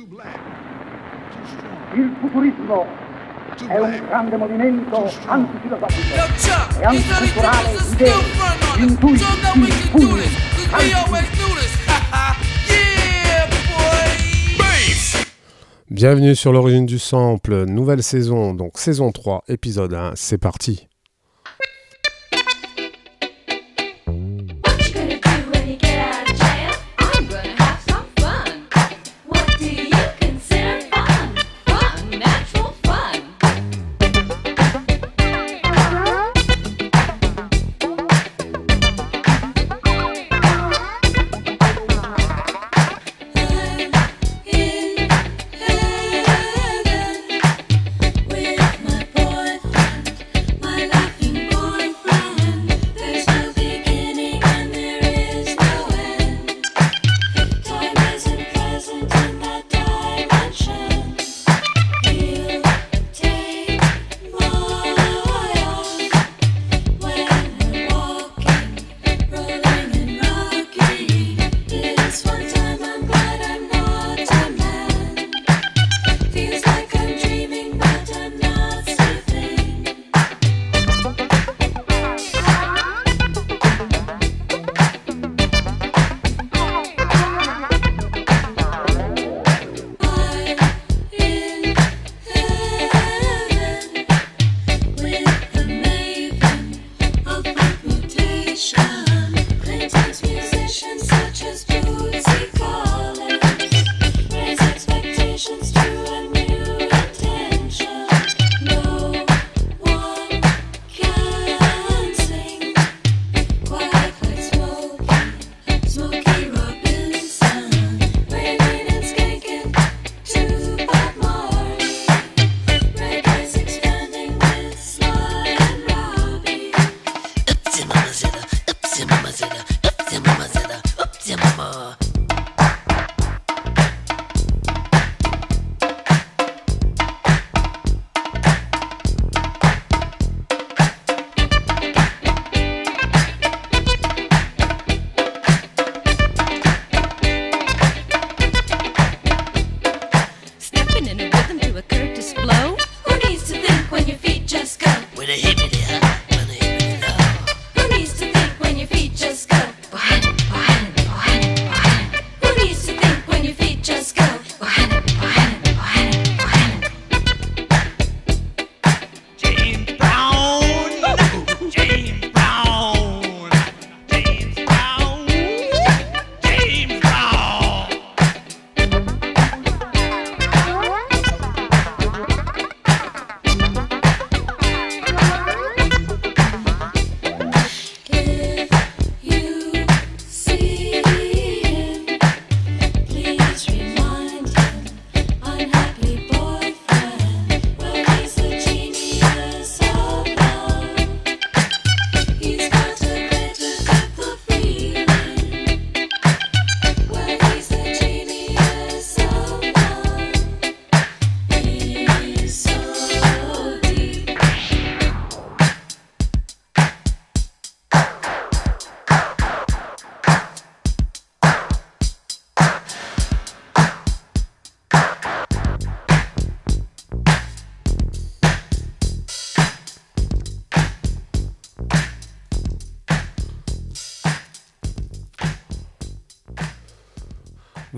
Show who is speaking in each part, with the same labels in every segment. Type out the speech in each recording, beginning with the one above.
Speaker 1: Il futurismo è un grande movimento antifilosofico e anticulturale idee, intuiti, impugni,
Speaker 2: Bienvenue sur l'origine du sample, nouvelle saison, donc saison 3, épisode 1, c'est parti.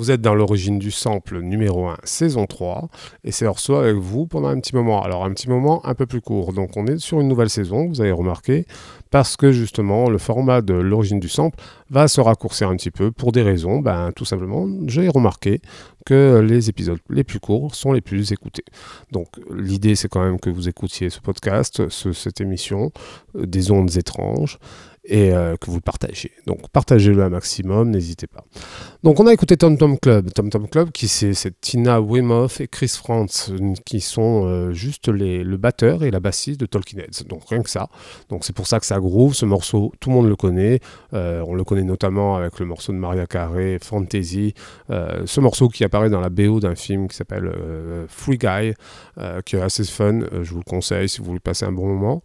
Speaker 2: Vous êtes dans l'origine du sample numéro 1, saison 3, et c'est Orso avec vous pendant un petit moment. Alors un petit moment un peu plus court, donc on est sur une nouvelle saison, vous avez remarqué, parce que justement le format de l'origine du sample va se raccourcir un petit peu pour des raisons, ben, tout simplement j'ai remarqué que les épisodes les plus courts sont les plus écoutés. Donc l'idée c'est quand même que vous écoutiez ce podcast, ce- cette émission, euh, des ondes étranges, et euh, que vous le partagez. Donc partagez-le un maximum, n'hésitez pas. Donc on a écouté Tom Tom Club. Tom Tom Club, qui c'est Tina Wemoff et Chris Frantz, qui sont euh, juste le batteur et la bassiste de Talking Heads. Donc rien que ça. Donc c'est pour ça que ça groove. Ce morceau, tout le monde le connaît. Euh, on le connaît notamment avec le morceau de Maria Carey, Fantasy. Ce morceau qui apparaît dans la BO d'un film qui s'appelle Free Guy, qui est assez fun. Je vous le conseille si vous voulez passer un bon moment.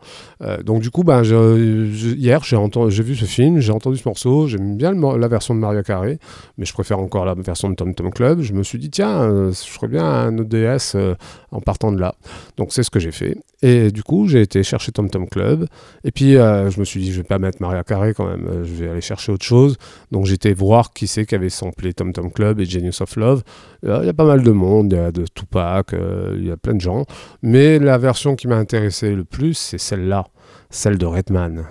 Speaker 2: Donc du coup, ben, hier j'ai entendu,
Speaker 3: j'ai vu ce film, j'ai entendu ce morceau, j'aime bien la version de Maria Carey, mais je préfère encore la version de Tom Tom Club. Je me suis dit, tiens, euh, je ferais bien un ODS euh, en partant de là. Donc c'est ce que j'ai fait. Et du coup, j'ai été chercher Tom Tom Club. Et puis, euh, je me suis dit, je vais pas mettre Maria Carey quand même, euh, je vais aller chercher autre chose. Donc été voir qui c'est qui avait samplé Tom Tom Club et Genius of Love. Il y a pas mal de monde, il y a de Tupac, il y a plein de gens. Mais la version qui m'a intéressé le plus, c'est celle-là, celle de Redman.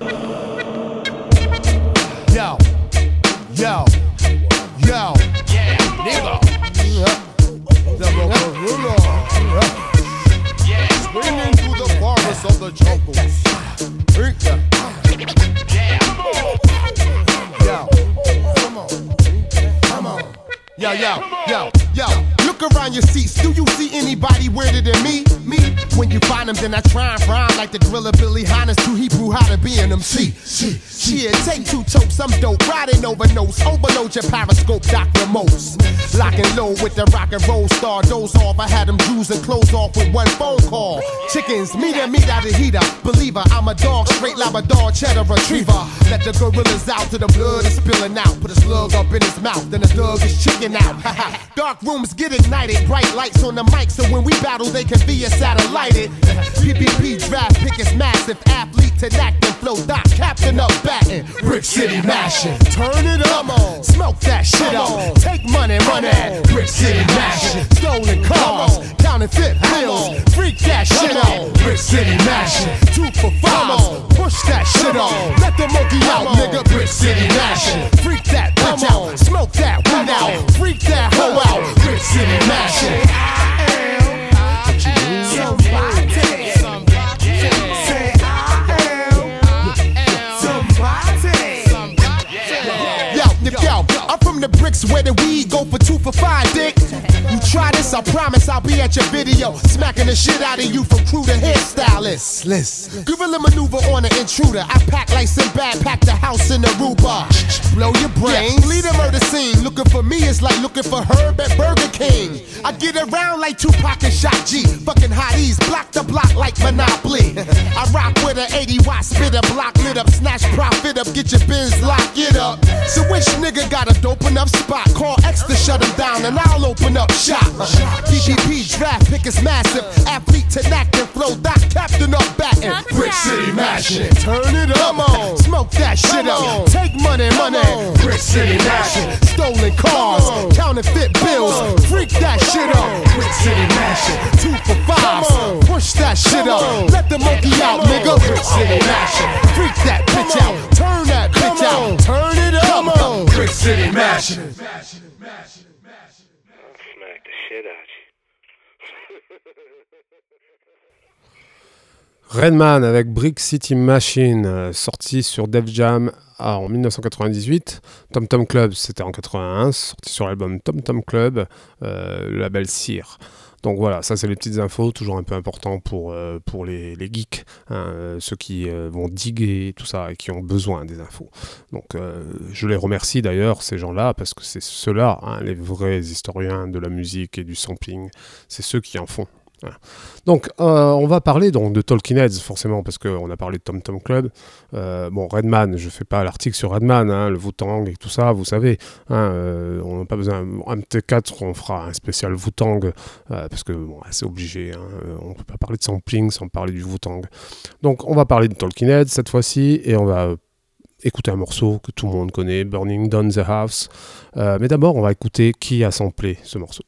Speaker 4: Yo, yo.
Speaker 5: Yeah, nigga.
Speaker 4: Double gorilla. Swinging through the forest of the jungles. Drink that. Yo, come on. Come on. Yo, yo, yo, yo. Look around your seats. Do you see anybody weirder than me? Me? When you find them, then I try and rhyme like the driller Billy Hines to Hebrew how to be an MC. Shit, shit, take two tokes. I'm dope. Riding over nose. Overload your periscope, Dr. Most. Locking low with the rock and roll star. Doze off. I had them Jews and clothes off with one phone call. Chickens, meet and meet out of heater. Believer, I'm a dog, straight Labrador, cheddar retriever. Let the gorillas out to the blood is spilling out. Put a slug up in his mouth, then the thug is chicken out. Dark rooms get ignited, bright lights on the mic, so when we battle, they can be a satellited. PPP draft pick is massive, athlete to act and flow. Doc, captain up batting, Brick City mashing. Turn it up, on. smoke that shit up. Take money, money, Brick City mashing. Stolen cars, counterfeit bills, freak that shit up. Brick City mashing. Two for five, push that shit up. Let the monkey out, nigga. Brick City mashing. Freak that bitch out, smoke that weed out, freak that hoe out. Brick City mashing. Yo, the bricks where the weed go for two for five, dick. You try this, I promise I'll be at your video, smacking the shit out of you from crew to hairstylist. Listen, gorilla maneuver on an intruder. I pack like Sinbad, pack the house in the Aruba. Blow your brains, lead a murder scene. Looking for me is like looking for Herb at Burger King. I get around like Tupac and Shock G. Fucking hotties, block the block like Monopoly. I rock with an 80 watt spitter, block lit up, snatch profit up, get your bins, lock it up. So which nigga got a dope enough spot? Call X to shut him down and I'll open up shop. DGP draft pick is massive, athlete to knack and flow, that captain up batting. Brick City mashing, turn it up, on. smoke that shit up, take money, money. Brick City mashing, stolen cars, counterfeit bills, freak that shit up. Brick City mashing, two for five, push that shit up, let the monkey out, nigga. Brick City mashing, freak that bitch out, turn that bitch out, turn it Brick City mashing.
Speaker 6: Smack the shit out you.
Speaker 3: Redman avec Brick City Machine, euh, sorti sur Def Jam ah, en 1998. Tom Tom Club, c'était en 81, sorti sur l'album Tom Tom Club, euh, le label Sear. Donc voilà, ça c'est les petites infos, toujours un peu important pour, euh, les, les geeks, hein, euh, ceux qui euh, vont diguer tout ça et qui ont besoin des infos. Donc je les remercie d'ailleurs, ces gens-là, parce que c'est ceux-là, hein, les vrais historiens de la musique et du sampling, c'est ceux qui en font. Donc, euh, on va parler donc de Talking Heads, forcément, parce qu'on a parlé de Tom Tom Club. Euh, bon, Redman, je fais pas l'article sur Redman, hein, le Wu-Tang et tout ça, vous savez. hein, euh, on n'a pas besoin. Un T4, on fera un spécial Wu-Tang, parce que c'est obligé. hein, on peut pas parler de sampling sans parler du Wu-Tang. Donc, on va parler de Talking Heads cette fois-ci, et on va écouter un morceau que tout le monde connaît, Burning Down the House. Mais d'abord, on va écouter qui a samplé ce morceau.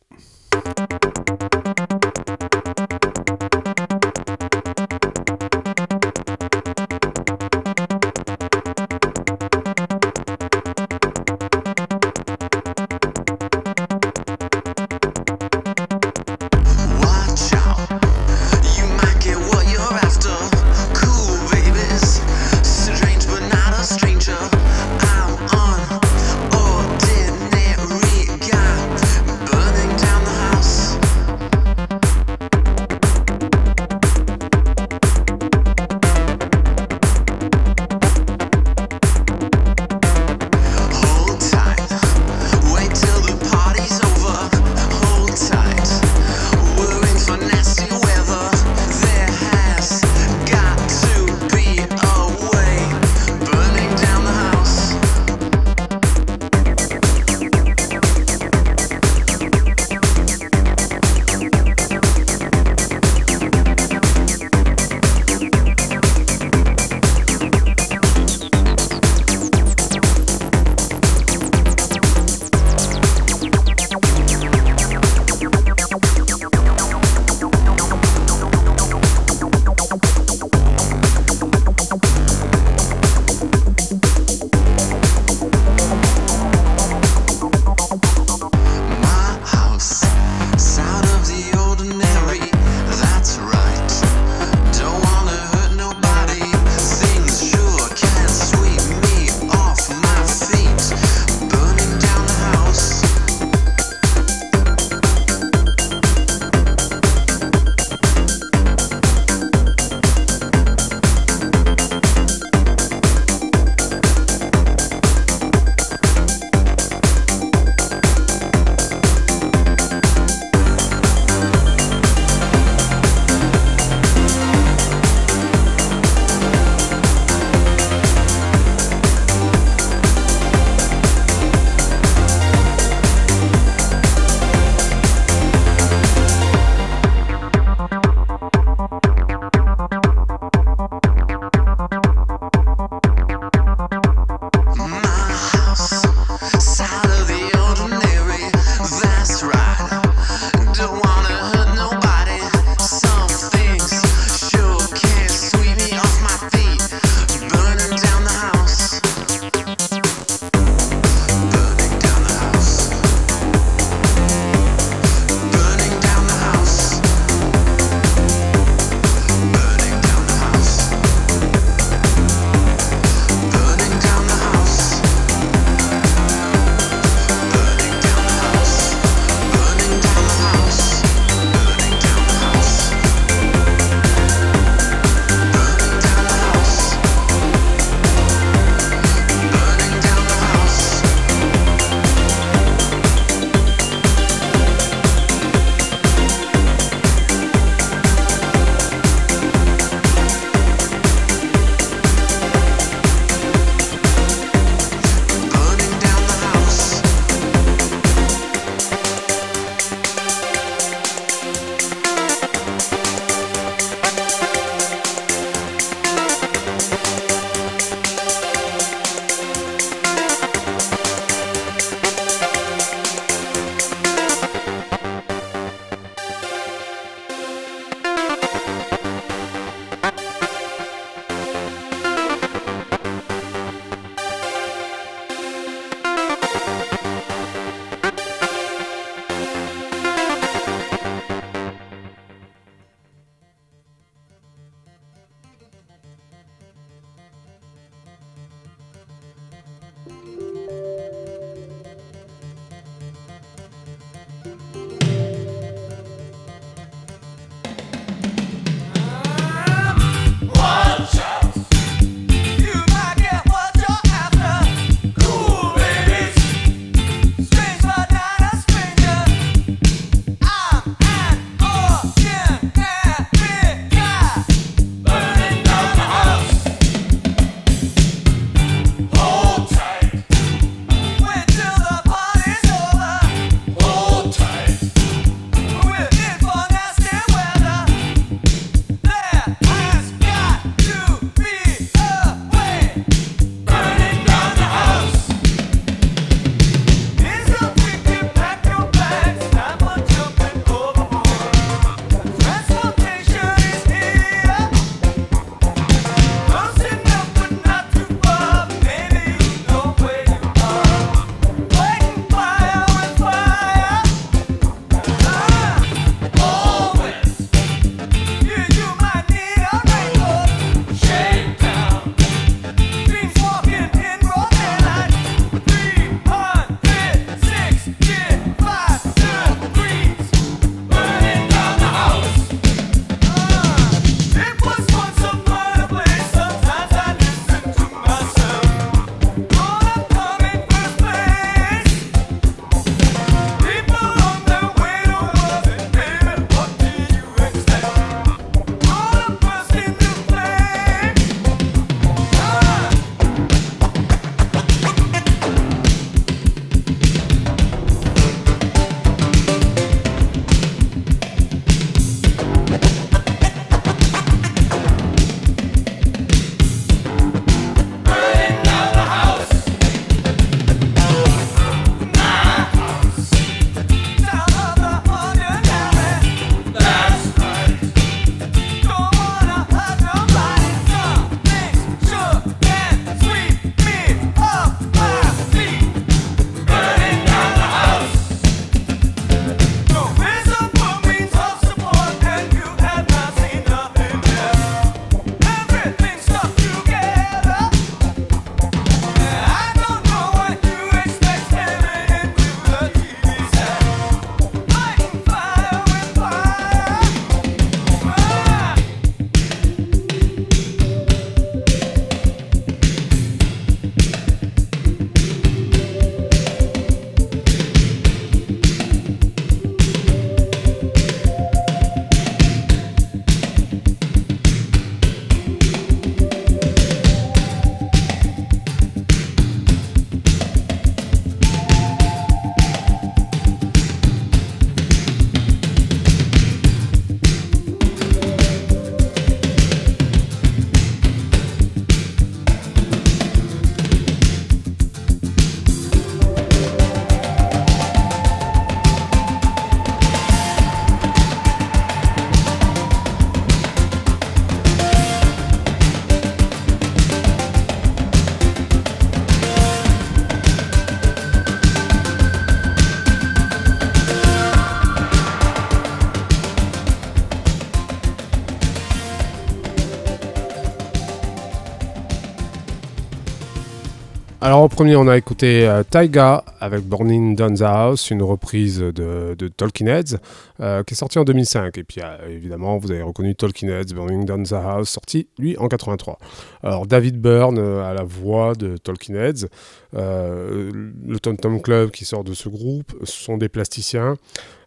Speaker 3: En premier, on a écouté euh, Taiga avec Burning Down the House, une reprise de, de Talking Heads euh, qui est sortie en 2005. Et puis euh, évidemment, vous avez reconnu Talking Heads, Burning Down the House, sorti lui en 83. Alors David Byrne à la voix de Talking Heads, le Tom Tom Club qui sort de ce groupe, sont des plasticiens.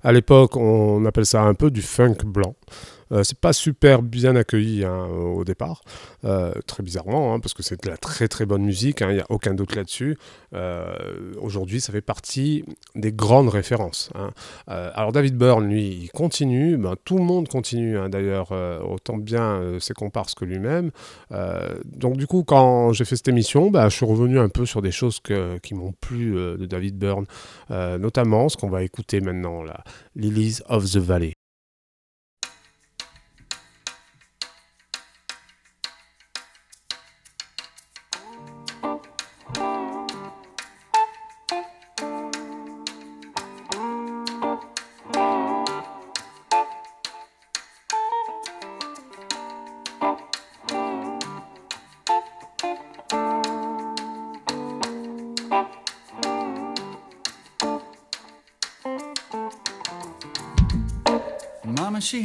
Speaker 3: À l'époque, on appelle ça un peu du funk blanc. Euh, c'est pas super bien accueilli hein, au départ, euh, très bizarrement, hein, parce que c'est de la très très bonne musique, il n'y a aucun doute là-dessus. Euh, Aujourd'hui, ça fait partie des grandes références. hein. Alors David Byrne, lui, il continue, ben, tout le monde continue hein, d'ailleurs, autant bien ses comparses que lui-même. Donc du coup, quand j'ai fait cette émission, bah, je suis revenu un peu sur des choses qui m'ont plu de David Byrne, notamment ce qu'on va écouter maintenant, là, Lilies of the Valley.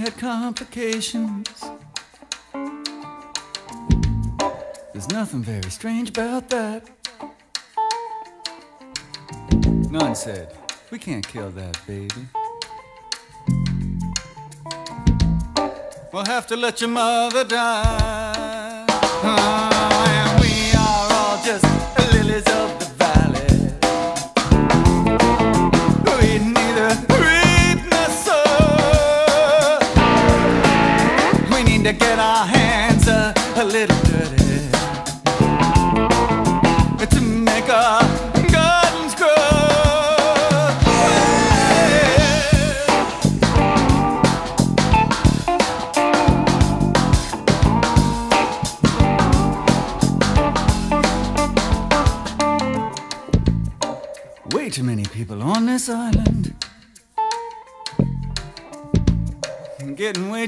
Speaker 7: Had complications. There's nothing very strange about that. None said, We can't kill that baby. We'll have to let your mother die. Ah, to get our hands a, a little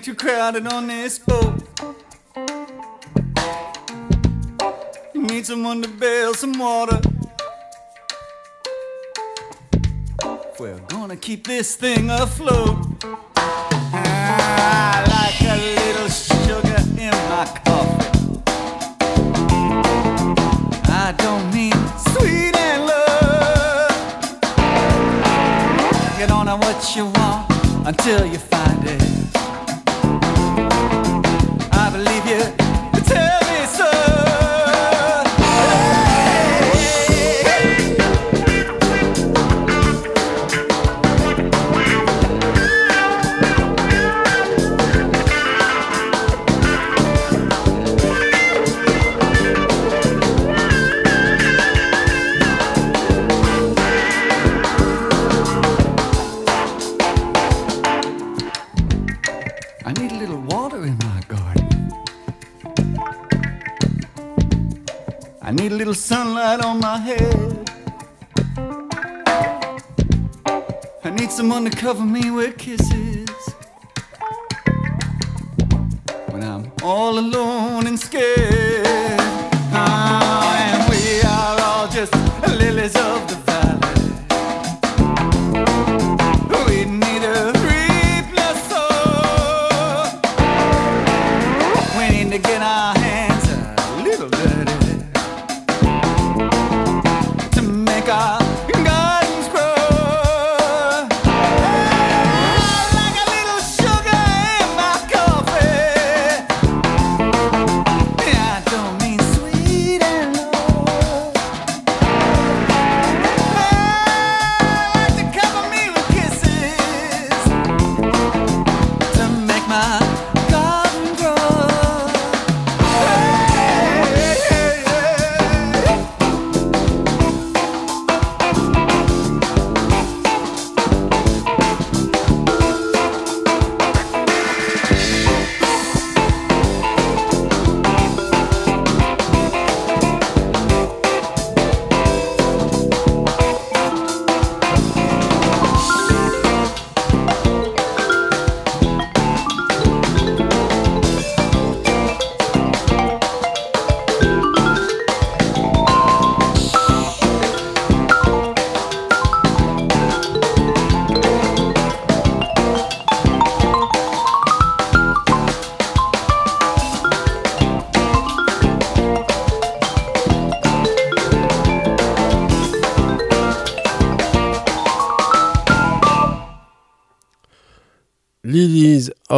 Speaker 7: Too crowded on this boat. You Need someone to bail some water. We're gonna keep this thing afloat. I like a little sugar in my coffee. I don't mean sweet and low. You don't know what you want until you find sunlight on my head. I need someone to cover me with kisses. When I'm all alone and scared.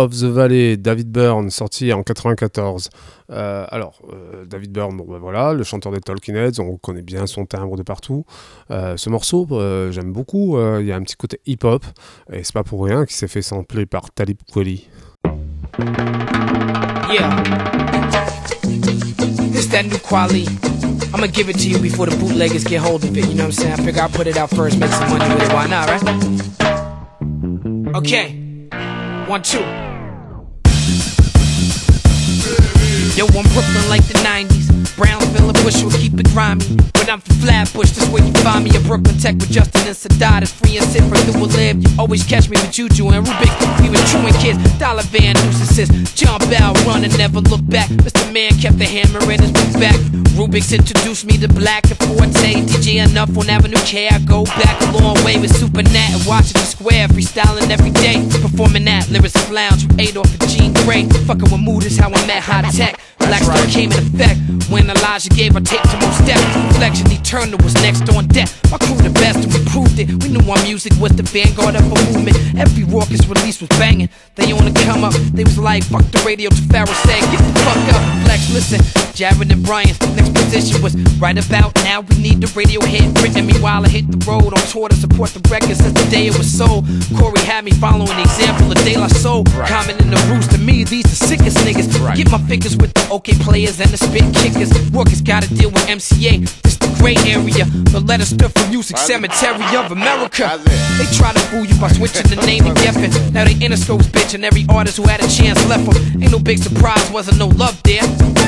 Speaker 7: Of the Valley,
Speaker 3: David Byrne, sorti en 94. Euh, alors, euh, David Byrne, bon, ben voilà, le chanteur des Talking Heads, on connaît bien son timbre de partout. Euh, ce morceau, euh, j'aime beaucoup, euh, il y a un petit côté hip-hop, et c'est pas pour rien qu'il s'est fait sampler par Talib Kweli.
Speaker 8: Yeah. This that new quality. I'm gonna give it to you before the bootleggers get hold of it. You know what I'm saying? I figure I'll put it out first, make some money with it. Why not, right? Okay. One, two. Yo, I'm Brooklyn like the 90s. Brownsville and Bushwick keep it grimy. But I'm from Flatbush, that's where you find me. At Brooklyn Tech with Justin and Sadat. It's free and sit right through a lib. You always catch me with Juju and Rubik. We was truant kids. Dollar Van nuisances. Jump out, run and never look back. Mr. Man kept the hammer in his back. Rubik's introduced me to Black and Forte. DJ enough on Avenue K. I go back a long way with Super Nat and Washington Square. Freestyling every day. Performing that lyrics lounge from Adolf and Jean Grae. Fucking with mood is how I met Hi-Tek. Black Star came in effect when Elijah gave her tape to Mos Def. Reflection Eternal was next on deck. My crew the best and we proved it. We knew our music was the vanguard of a movement. Every raucous release was banging. They on the come up. They was like, fuck the radio to Pharoahe said, get the fuck up. Flex, listen. Jared and Brian's next position was right about now. We need the radio hit written. Meanwhile, I hit the road on tour to support the record since the day it was sold. Corey had me following the example of De La Soul. Common in the roost to me, these the sickest niggas. Right. Get my fingers with the okay players and the spit kickers. Workers gotta deal with MCA. This the gray area. The letter stood for Music Cemetery of America. They try to fool you by switching the name to Geffen. Now they Interscopes bitch and every artist who had a chance left them. Ain't no big surprise, wasn't no love there.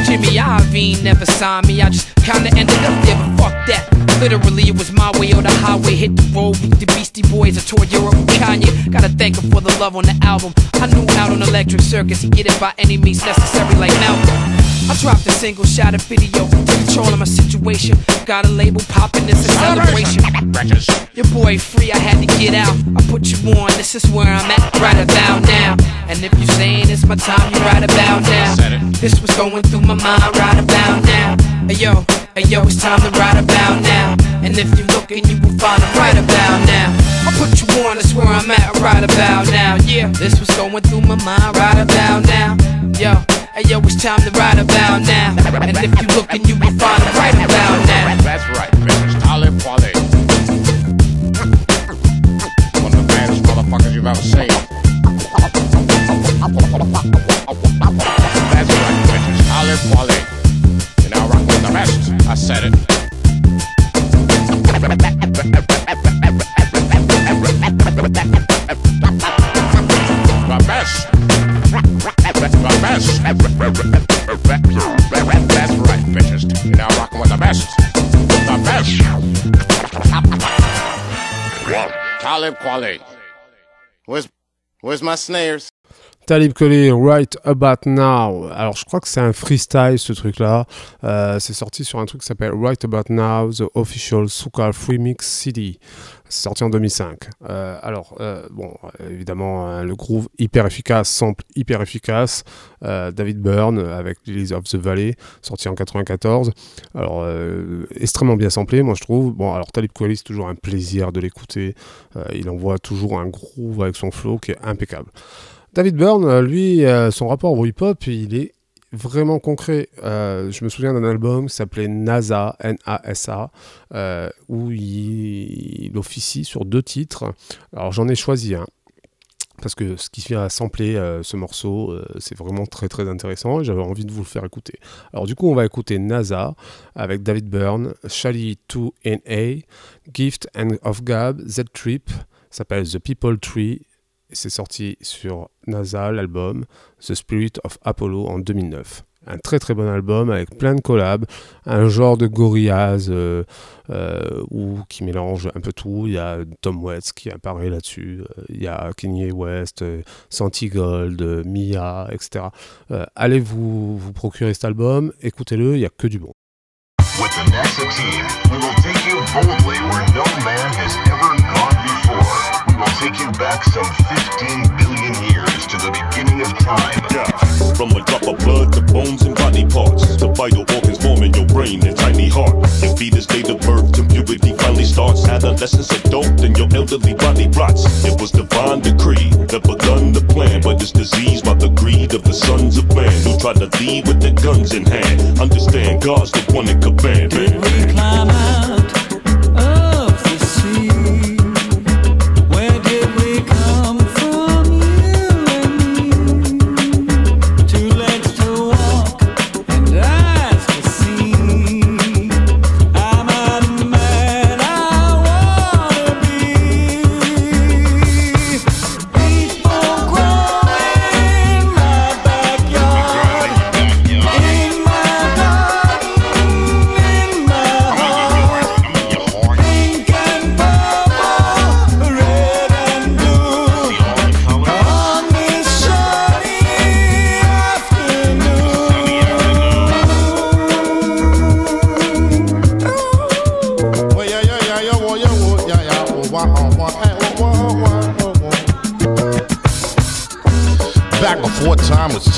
Speaker 8: Jimmy Iovine never signed me. I just kinda ended up there, but fuck that. Literally, it was my way or the highway. Hit the road with the Beastie Boys. I toured Europe with Kanye. Gotta thank him for the love on the album. I knew out on Electric Circus, he get it by any means necessary, like Malcolm. I dropped a single shot of video, controlling my situation. Got a label popping, this a celebration. Your boy free, I had to get out. I put you on, this is where I'm at, right about now. And if you saying it's my time, you right about now. This was going through my mind, right about now. Hey yo, hey yo, it's time to right about now. And if you're looking, you will find I'm right about now. I put you on, that's where I'm at, right about now. Yeah, this was going through my mind, right about now. Yo, hey yo, it's time to right about now. And if you're looking, you will find I'm right about now.
Speaker 9: That's right, bitch. Talib Kweli. One of the baddest motherfuckers you've ever seen. That's right, bitches. Talib Kweli. You're now rocking with the best. I said it. The best. Talib Kweli. Where's, where's my snares?
Speaker 3: Talib Right About Now. Alors, je crois que c'est un freestyle ce truc-là. Euh, c'est sorti sur un truc qui s'appelle Right About Now, The Official Soukal Free Mix CD. Sorti en 2005. Euh, alors, euh, bon, évidemment, hein, le groove hyper efficace, sample hyper efficace. Euh, David Byrne avec Lilies of the Valley, sorti en 94. Alors, extrêmement bien samplé, moi je trouve. Bon, alors Talib Kweli, c'est toujours un plaisir de l'écouter. Il envoie toujours un groove avec son flow qui est impeccable. David Byrne, lui, son rapport au hip-hop, il est vraiment concret. Euh, je me souviens d'un album qui s'appelait NASA, N-A-S-A, euh, où il, officie sur deux titres. Alors j'en ai choisi un. Parce que ce qui vient à sampler euh, ce morceau, c'est vraiment très très intéressant et j'avais envie de vous le faire écouter. Alors du coup, on va écouter NASA avec David Byrne, Shally 2NA, Gift and of Gab, Z-Trip, s'appelle The People Tree c'est sorti sur NASA, l'album The Spirit of Apollo en 2009. Un très très bon album avec plein de collabs, un genre de Gorillaz euh, euh, qui mélange un peu tout. Il y a Tom Waits qui apparaît là-dessus, euh, il y a Kanye West, Santi Gold, euh, Mia, etc. Allez vous, vous procurer cet album, écoutez-le, il n'y a que du bon.
Speaker 10: We will take you back some 15 billion years to the beginning of time.
Speaker 11: From a drop of blood to bones and body parts, to vital organs forming your brain and tiny heart. Your fetus date of birth to puberty finally starts. Adolescence, adult, and your elderly body rots. It was divine decree that begun the plan but it's diseased by the greed of the sons of man who try to lead with their guns in hand. Understand, God's the one that command, man.
Speaker 7: We climb out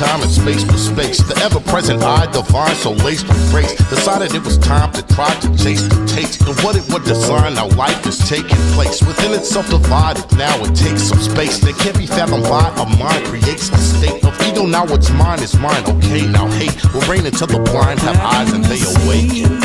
Speaker 12: time and space for space. The ever present I, divine, so laced with grace, decided it was time to try to chase the taste of what it would design. Now life is taking place within itself divided. Now it takes some space that can't be fathomed by a mind. Creates a state of ego. Now what's mine is mine. Okay, now hate will reign until the blind have eyes and they awaken.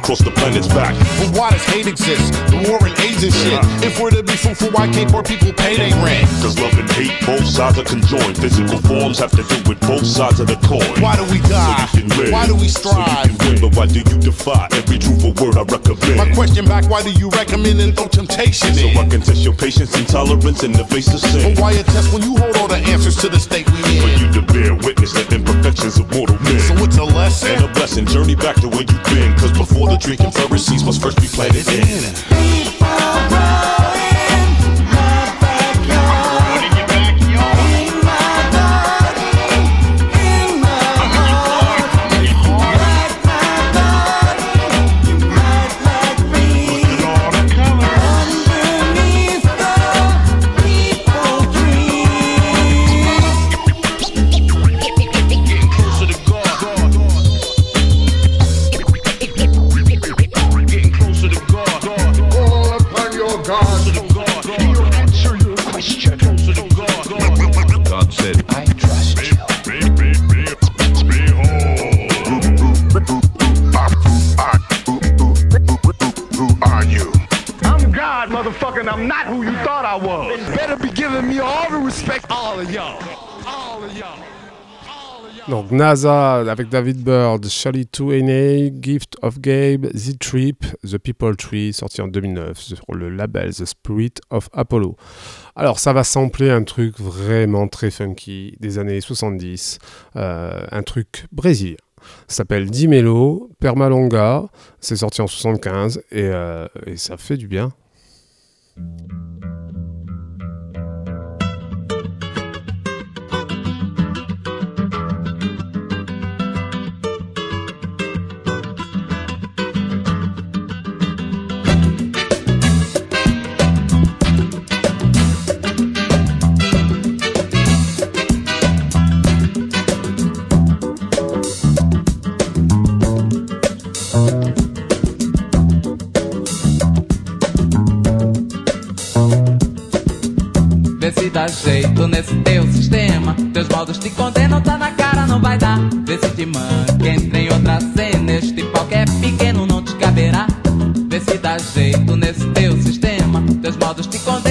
Speaker 11: Across the planet's back.
Speaker 12: But why does hate exist? The war and AIDS and shit. If we're to be fruitful, why can't more people pay their rent?
Speaker 11: Cause love and hate, both sides are conjoined. Physical forms have to do with both sides of the coin.
Speaker 12: Why do we die?
Speaker 11: So you live.
Speaker 12: Why do we
Speaker 11: So you
Speaker 12: strive?
Speaker 11: can win, but why do you defy every truthful word I recommend?
Speaker 12: My question back, why do you recommend and throw temptation
Speaker 11: So
Speaker 12: in?
Speaker 11: I can test your patience and tolerance in the face of sin.
Speaker 12: But why a test when you hold all the answers to the state we
Speaker 11: For
Speaker 12: in?
Speaker 11: you to bear witness the imperfections of mortal men.
Speaker 12: So it's a lesson?
Speaker 11: And a blessing, journey back to where. Cause before the flourish, seeds must first be planted in.
Speaker 3: Donc NASA avec David Bird, Charlie 2NA, Gift of Gabe, The Trip, The People Tree, sorti en 2009 sur le label The Spirit of Apollo. Alors ça va sampler un truc vraiment très funky des années 70, euh, un truc brésilien. Ça s'appelle Dimelo, Permalonga, c'est sorti en 75 et, euh, et ça fait du bien.
Speaker 13: Jeito nesse teu sistema. Teus modos te condenam, tá na cara, não vai dar. Vê se te manca, entra em outra cena. Este que é pequeno não te caberá. Vê se dá jeito nesse teu sistema. Teus modos te condenam,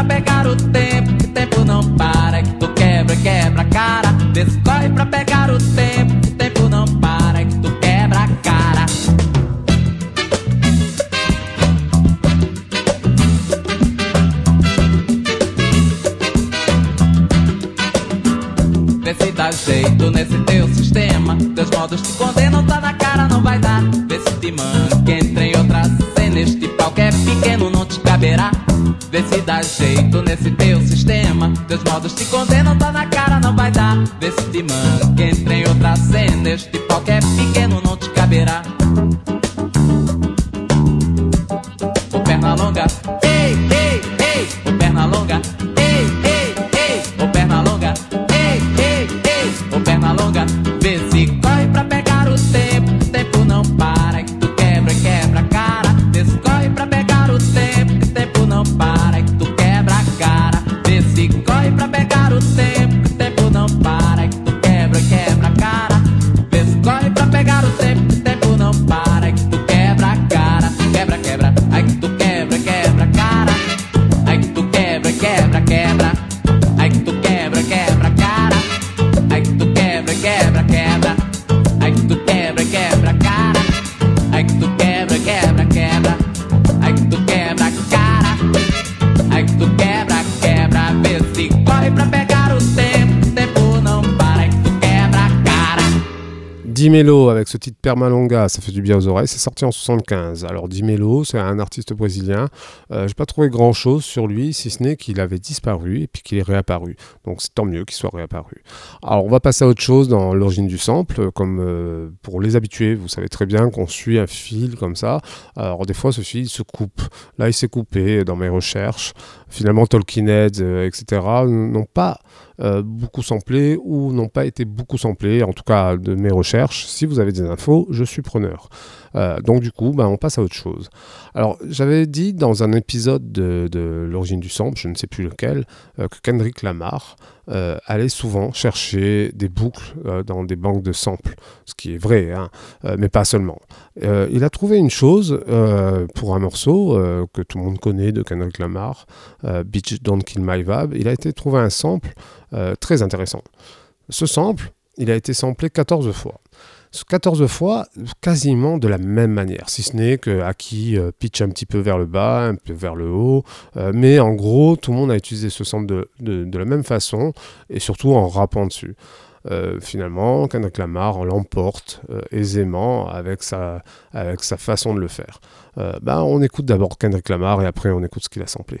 Speaker 13: pra pegar o tempo, que o tempo não para, que tu quebra, quebra a cara. Vê se corre pra pegar o tempo, que o tempo não para, que tu quebra a cara. Vê se dá jeito nesse teu sistema. Teus modos te condenam, tá na cara, não vai dar. Vê se te manca, entra em outra cena. Este pau que é pequeno não te caberá. Vê se dá jeito nesse teu sistema. Teus modos te condenam, tá na cara, não vai dar. Vê se te manca, entra em outra cena. Este que é pequeno não te caberá. O perna longa,
Speaker 3: Dimelo avec ce titre Permalonga, ça fait du bien aux oreilles, c'est sorti en 75. Alors Dimelo, c'est un artiste brésilien. Euh, J'ai pas trouvé grand chose sur lui, si ce n'est qu'il avait disparu et puis qu'il est réapparu. Donc c'est tant mieux qu'il soit réapparu. Alors on va passer à autre chose dans l'origine du sample, comme euh, pour les habitués, vous savez très bien qu'on suit un fil comme ça. Alors des fois ce fil se coupe. Là il s'est coupé dans mes recherches. Finalement Tolkien Heads, euh, etc. n'ont pas euh, beaucoup samplé ou n'ont pas été beaucoup samplés, en tout cas de mes recherches. Si vous avez des infos, je suis preneur. Euh, donc du coup, bah, on passe à autre chose. Alors j'avais dit dans un épisode de, l'origine du sample, je ne sais plus lequel, euh, que Kendrick Lamar euh, allait souvent chercher des boucles dans des banques de samples, ce qui est vrai, hein, mais pas seulement. Il a trouvé une chose pour un morceau que tout le monde connaît de Kendrick Lamar, Bitch Don't Kill My Vibe. Il a été trouvé un sample très intéressant. Ce sample, il a été samplé 14 fois. 14 fois quasiment de la même manière, si ce n'est que Aki euh, pitch un petit peu vers le bas, un peu vers le haut, euh, mais en gros tout le monde a utilisé ce sample de, la même façon et surtout en rappant dessus. Euh, finalement, Kendrick Lamar l'emporte aisément avec sa, façon de le faire. Ben, on écoute d'abord Kendrick Lamar et après on écoute ce qu'il a samplé.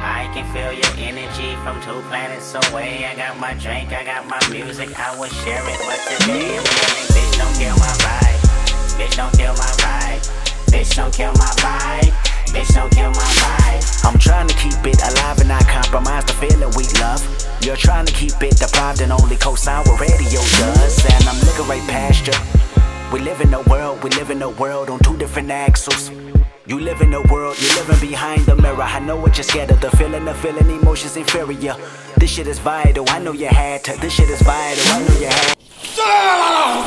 Speaker 14: I can feel your energy from two planets away. I got my drink, I got my music, I would share it, but today I'm yelling, bitch, don't kill my vibe. Bitch, don't kill my vibe. Bitch, don't kill my vibe. Bitch, don't kill my vibe.
Speaker 15: I'm trying to keep it alive and not compromise the feeling we love. You're trying to keep it deprived and only co-sign what radio does. And I'm looking right past you. We live in a world, we live in a world on two different axles. You live in a world, you're living behind the mirror. I know what you're scared of, the feeling, the feeling, emotions inferior. This shit is vital, I know you had to. This shit is vital, I know you had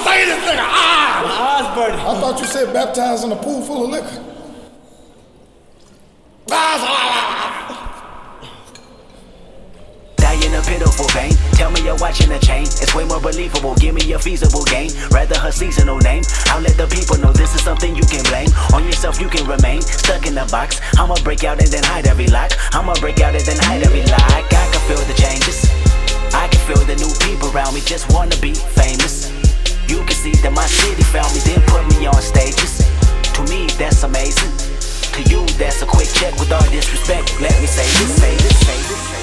Speaker 16: Say this nigga! Ah! My eyes burning. I thought you said baptized in a pool full of liquor.
Speaker 15: Die in a pitiful pain. Tell me you're watching a chain. It's way more believable. Give me a feasible game. Rather her seasonal name. I'll let the people know this is something you can blame. On yourself, you can remain stuck in the box. I'ma break out and then hide every lock. I'ma break out and then hide every lock. I can feel the changes. I can feel the new people around me just wanna be famous. You can see that my city found me, then put me on stages. To me, that's amazing. To you, that's a quick check with all disrespect. Let me say this, say this, say this. Say this.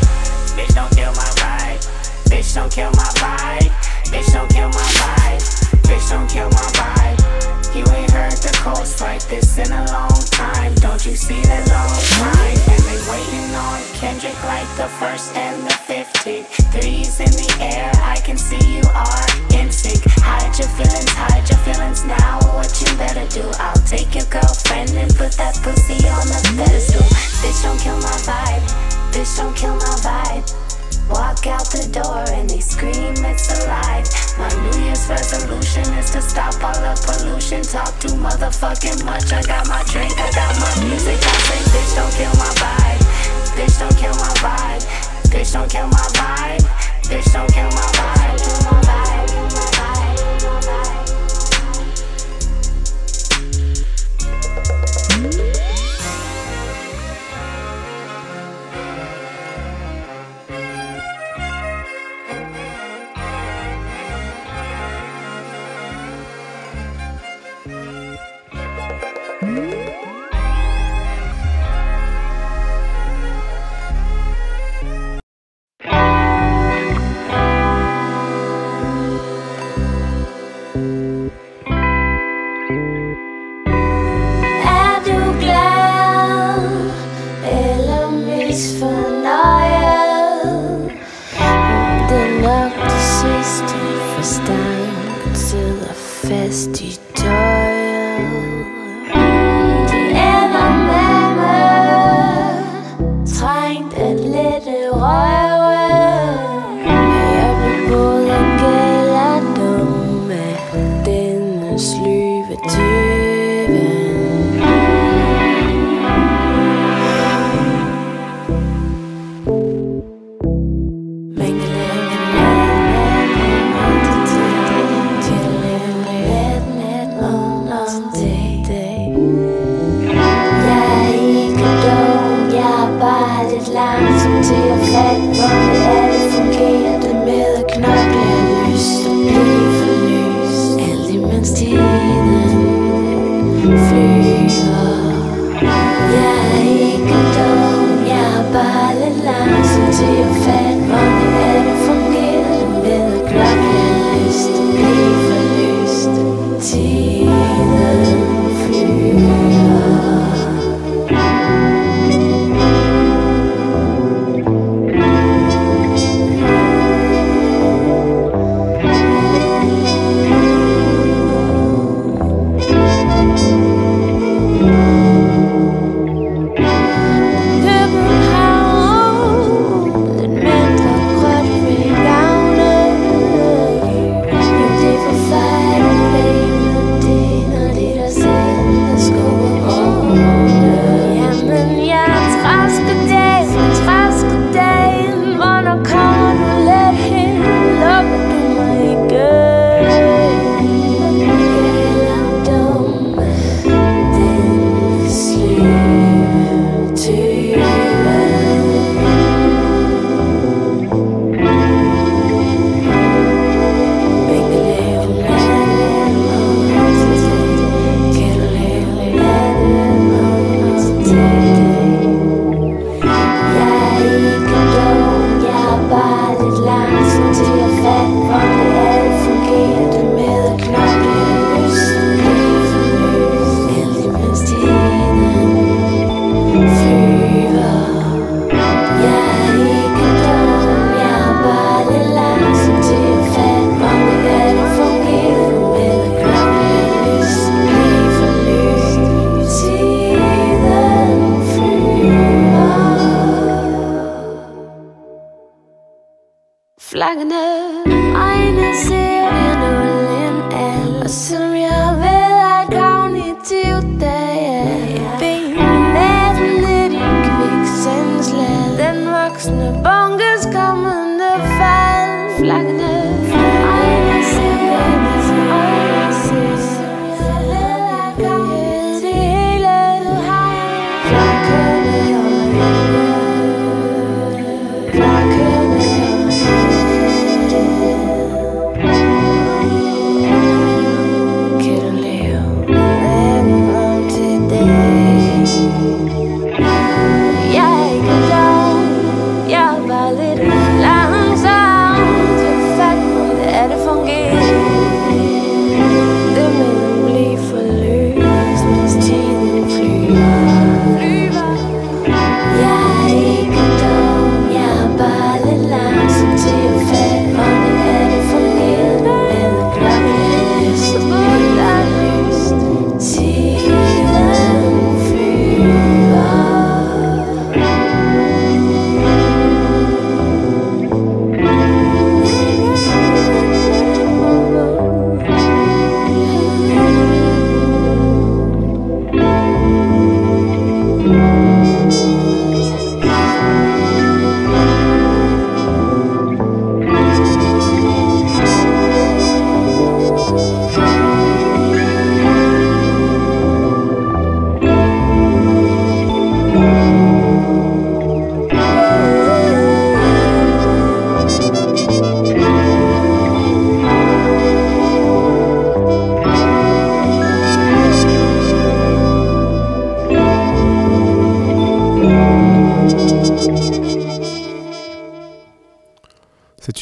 Speaker 14: Bitch, don't kill my vibe. Bitch, don't kill my vibe. Bitch, don't kill my vibe. Bitch, don't kill my vibe. You ain't heard the coast like this in a long time. Don't you see the long line? And they waiting on Kendrick like the first and the fifteenth. Threes in the air, I can see you are in sync. Hide your feelings, hide your feelings now. What you better do? I'll take your girlfriend and put that pussy on the pedestal. Bitch, don't kill my vibe. Bitch, don't kill my vibe. Walk out the door and they scream it's alive. My New Year's resolution is to stop all the pollution. Talk too motherfucking much. I got my drink, I got my music. I say, bitch, don't kill my vibe. Bitch, don't kill my vibe. Bitch, don't kill my vibe. Bitch, don't kill my vibe.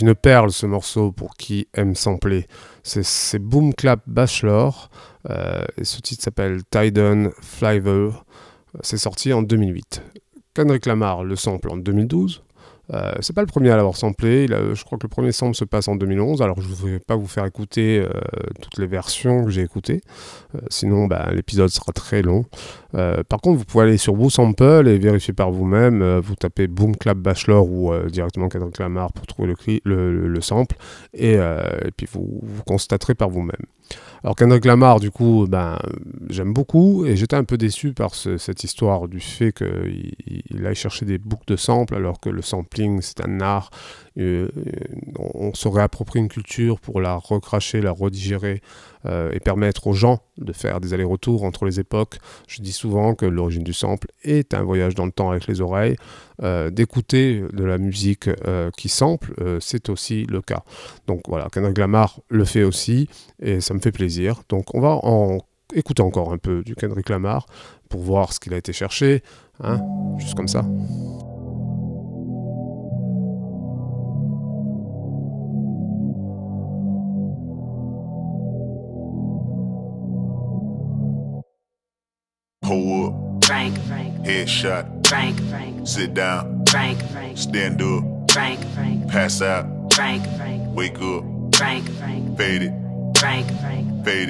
Speaker 3: Une perle ce morceau pour qui aime sampler. C'est- Boom Clap Bachelor. euh, et ce titre s'appelle Tidon Flyver. C'est sorti en 2008. Kendrick Lamar le sample en 2012. Euh, c'est pas le premier à l'avoir samplé. Je crois que le premier sample se passe en 2011. Alors je ne vais pas vous faire écouter euh, toutes les versions que j'ai écoutées. Euh, sinon, bah, l'épisode sera très long. Euh, par contre, vous pouvez aller sur WooSample et vérifier par vous-même. Vous tapez Boom Clap Bachelor ou directement Kendrick Lamar pour trouver le, le, le- le sample. Et, et puis vous, vous constaterez par vous-même. Alors Kendrick Lamar, du coup, ben, j'aime beaucoup et j'étais un peu déçu par ce- cette histoire du fait qu'il il- il aille chercher des boucles de samples alors que le sampling c'est un art. On on se réapproprie une culture pour la recracher, la redigérer et permettre aux gens de faire des allers-retours entre les époques. Je dis souvent que l'origine du sample est un voyage dans le temps avec les oreilles. Euh, D'écouter de la musique euh, qui sample, euh, c'est aussi le cas. Donc voilà, Kendrick Lamar le fait aussi et ça me fait plaisir. Donc on va en écouter encore un peu du Kendrick Lamar pour voir ce qu'il a été cherché, hein, juste comme ça.
Speaker 17: Pull up.
Speaker 18: Frank,
Speaker 17: Headshot.
Speaker 18: Frank,
Speaker 17: Sit down.
Speaker 18: Frank,
Speaker 17: Stand up.
Speaker 18: Frank,
Speaker 17: Pass out.
Speaker 18: Frank,
Speaker 17: Wake up.
Speaker 18: Frank,
Speaker 17: Fade it.
Speaker 18: Frank,
Speaker 17: Fade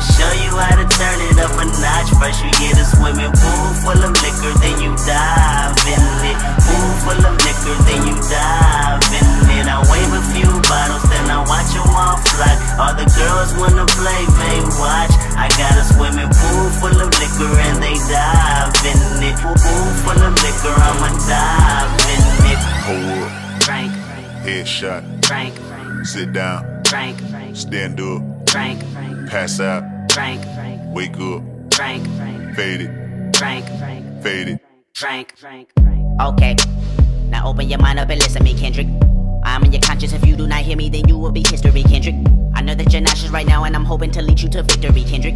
Speaker 19: I'ma show you how to turn it up a notch. First, you get a swimming pool full of liquor, then you dive in it. Pool full of liquor, then you dive in it. I wave a few bottles, then I watch them all fly. All the girls wanna play, they watch. I got a swimming pool full of liquor, and they dive in it. Pool full of liquor, I'ma dive in it.
Speaker 17: Pull up.
Speaker 19: Frank,
Speaker 17: Headshot.
Speaker 19: Frank,
Speaker 17: Sit down.
Speaker 19: Frank,
Speaker 17: Stand up.
Speaker 19: Frank,
Speaker 17: Pass out.
Speaker 19: Frank,
Speaker 17: Wake up.
Speaker 19: Frank,
Speaker 17: Fade it.
Speaker 19: Frank,
Speaker 17: Fade it.
Speaker 19: Frank, Frank. Okay, now open your mind up and listen to me, Kendrick. I'm in your conscience. If you do not hear me, then you will be history, Kendrick. I know that you're nauseous right now, and I'm hoping to lead you to victory, Kendrick.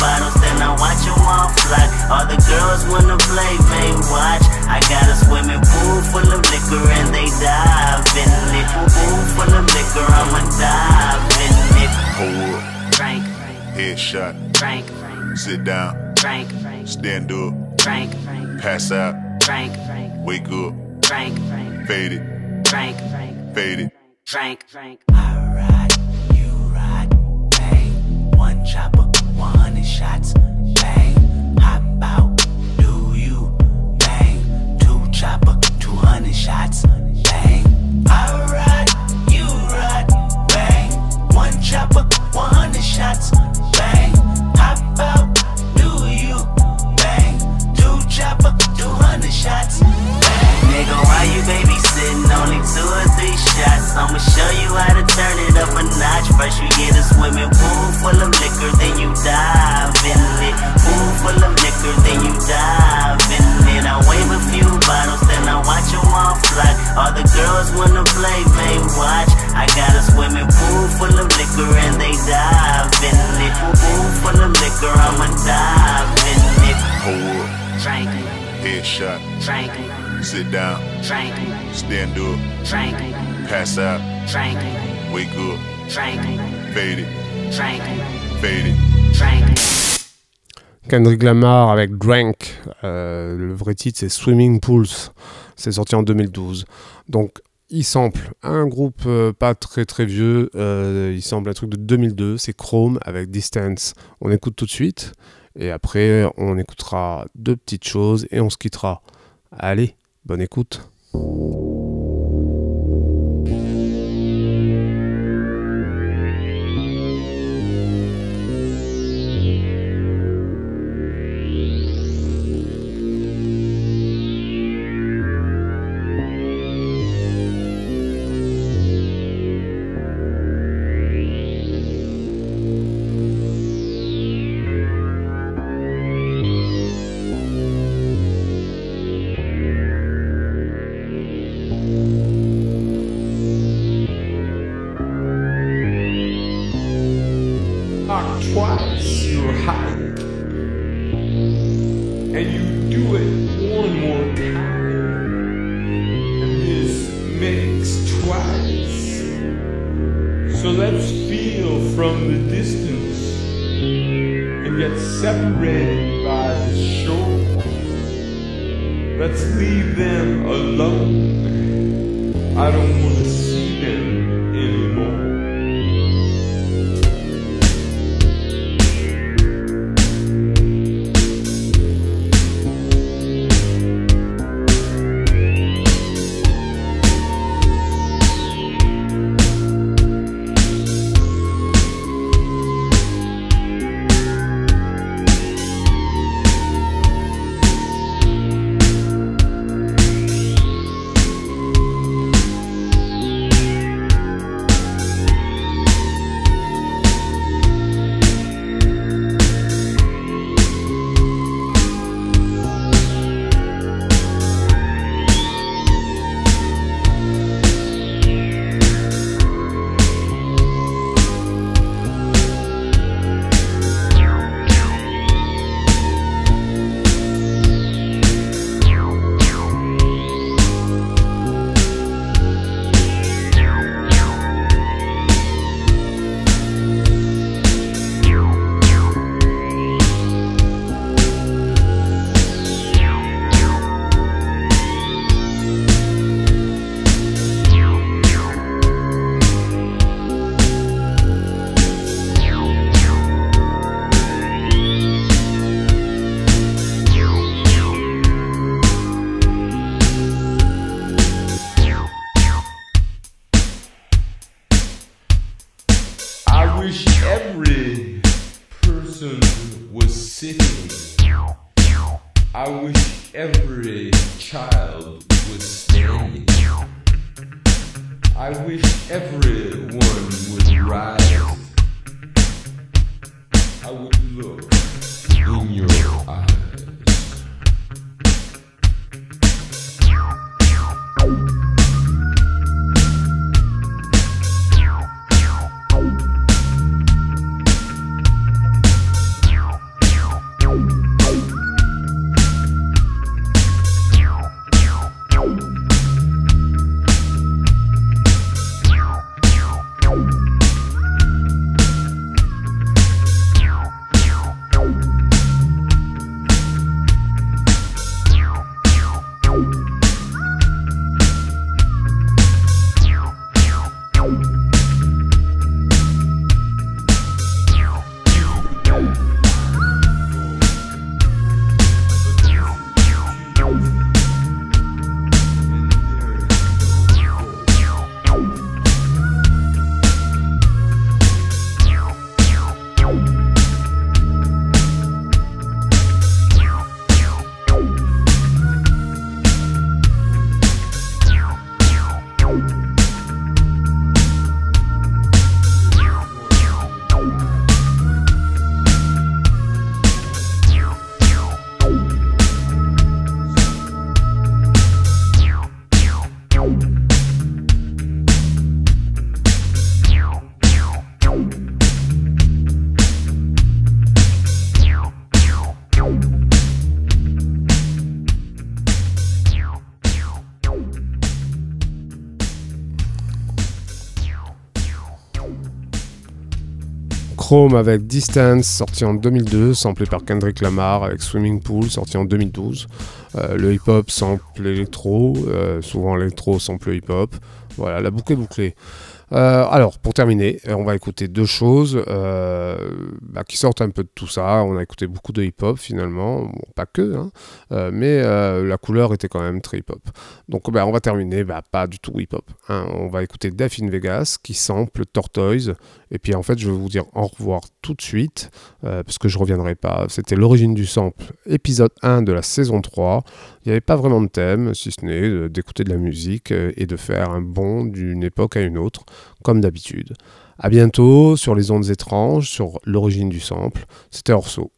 Speaker 19: bottles, then I watch them all fly. All the girls wanna play, they watch. I got a swimming pool full of liquor, and they dive in it. Pool full of liquor, I'ma dive in it.
Speaker 17: Pull up.
Speaker 19: Frank,
Speaker 17: Headshot.
Speaker 19: Frank,
Speaker 17: Sit down.
Speaker 19: Frank,
Speaker 17: Stand up.
Speaker 19: Frank,
Speaker 17: Pass out.
Speaker 19: Frank,
Speaker 17: Wake up.
Speaker 19: Frank,
Speaker 17: Fade it.
Speaker 19: Frank,
Speaker 17: Fade it.
Speaker 19: Frank, Frank. Show you how to turn it up a notch. First, you get a swimming pool full of liquor, then you dive in it. Pool full of liquor, then you dive in it. I wave a few bottles, then I watch them all fly. All the girls wanna play, they watch. I got a swimming pool full of liquor, and they dive in it. Pool full of liquor, I'ma dive in it.
Speaker 17: Pull up.
Speaker 19: Frank,
Speaker 17: Headshot.
Speaker 19: Frank,
Speaker 17: Sit down.
Speaker 19: Frank,
Speaker 17: Stand up.
Speaker 19: Frank,
Speaker 17: Pass up.
Speaker 19: Drink.
Speaker 17: Drink. Faded.
Speaker 19: Drink.
Speaker 3: Kendrick Lamar avec Drank, euh, le vrai titre c'est Swimming Pools, c'est sorti en 2012. Donc il sample un groupe euh, pas très très vieux, euh, il semble un truc de 2002, c'est Chrome avec Distance. On écoute tout de suite et après on écoutera deux petites choses et on se quittera. Allez, bonne écoute.
Speaker 20: person was sitting. I wish every child was standing. I wish everyone would rise. I would
Speaker 3: sorti en 2002, samplé par Kendrick Lamar, avec Swimming Pool, sorti en 2012. Euh, le hip-hop sample électro, euh, souvent l'électro sample hip-hop. Voilà, la boucle est bouclée. Euh, alors, pour terminer, on va écouter deux choses bah, qui sortent un peu de tout ça. On a écouté beaucoup de hip-hop finalement, pas que, hein, mais la couleur était quand même très hip-hop. Donc, bah, on va terminer, bah, pas du tout hip-hop. hein. On va écouter in Vegas qui sample Tortoise. Et puis en fait, je vais vous dire au revoir tout de suite, euh, parce que je reviendrai pas. C'était l'origine du sample, épisode 1 de la saison 3. Il n'y avait pas vraiment de thème, si ce n'est d'écouter de la musique euh, et de faire un bond d'une époque à une autre, comme d'habitude. À bientôt sur les ondes étranges, sur l'origine du sample. C'était Orso.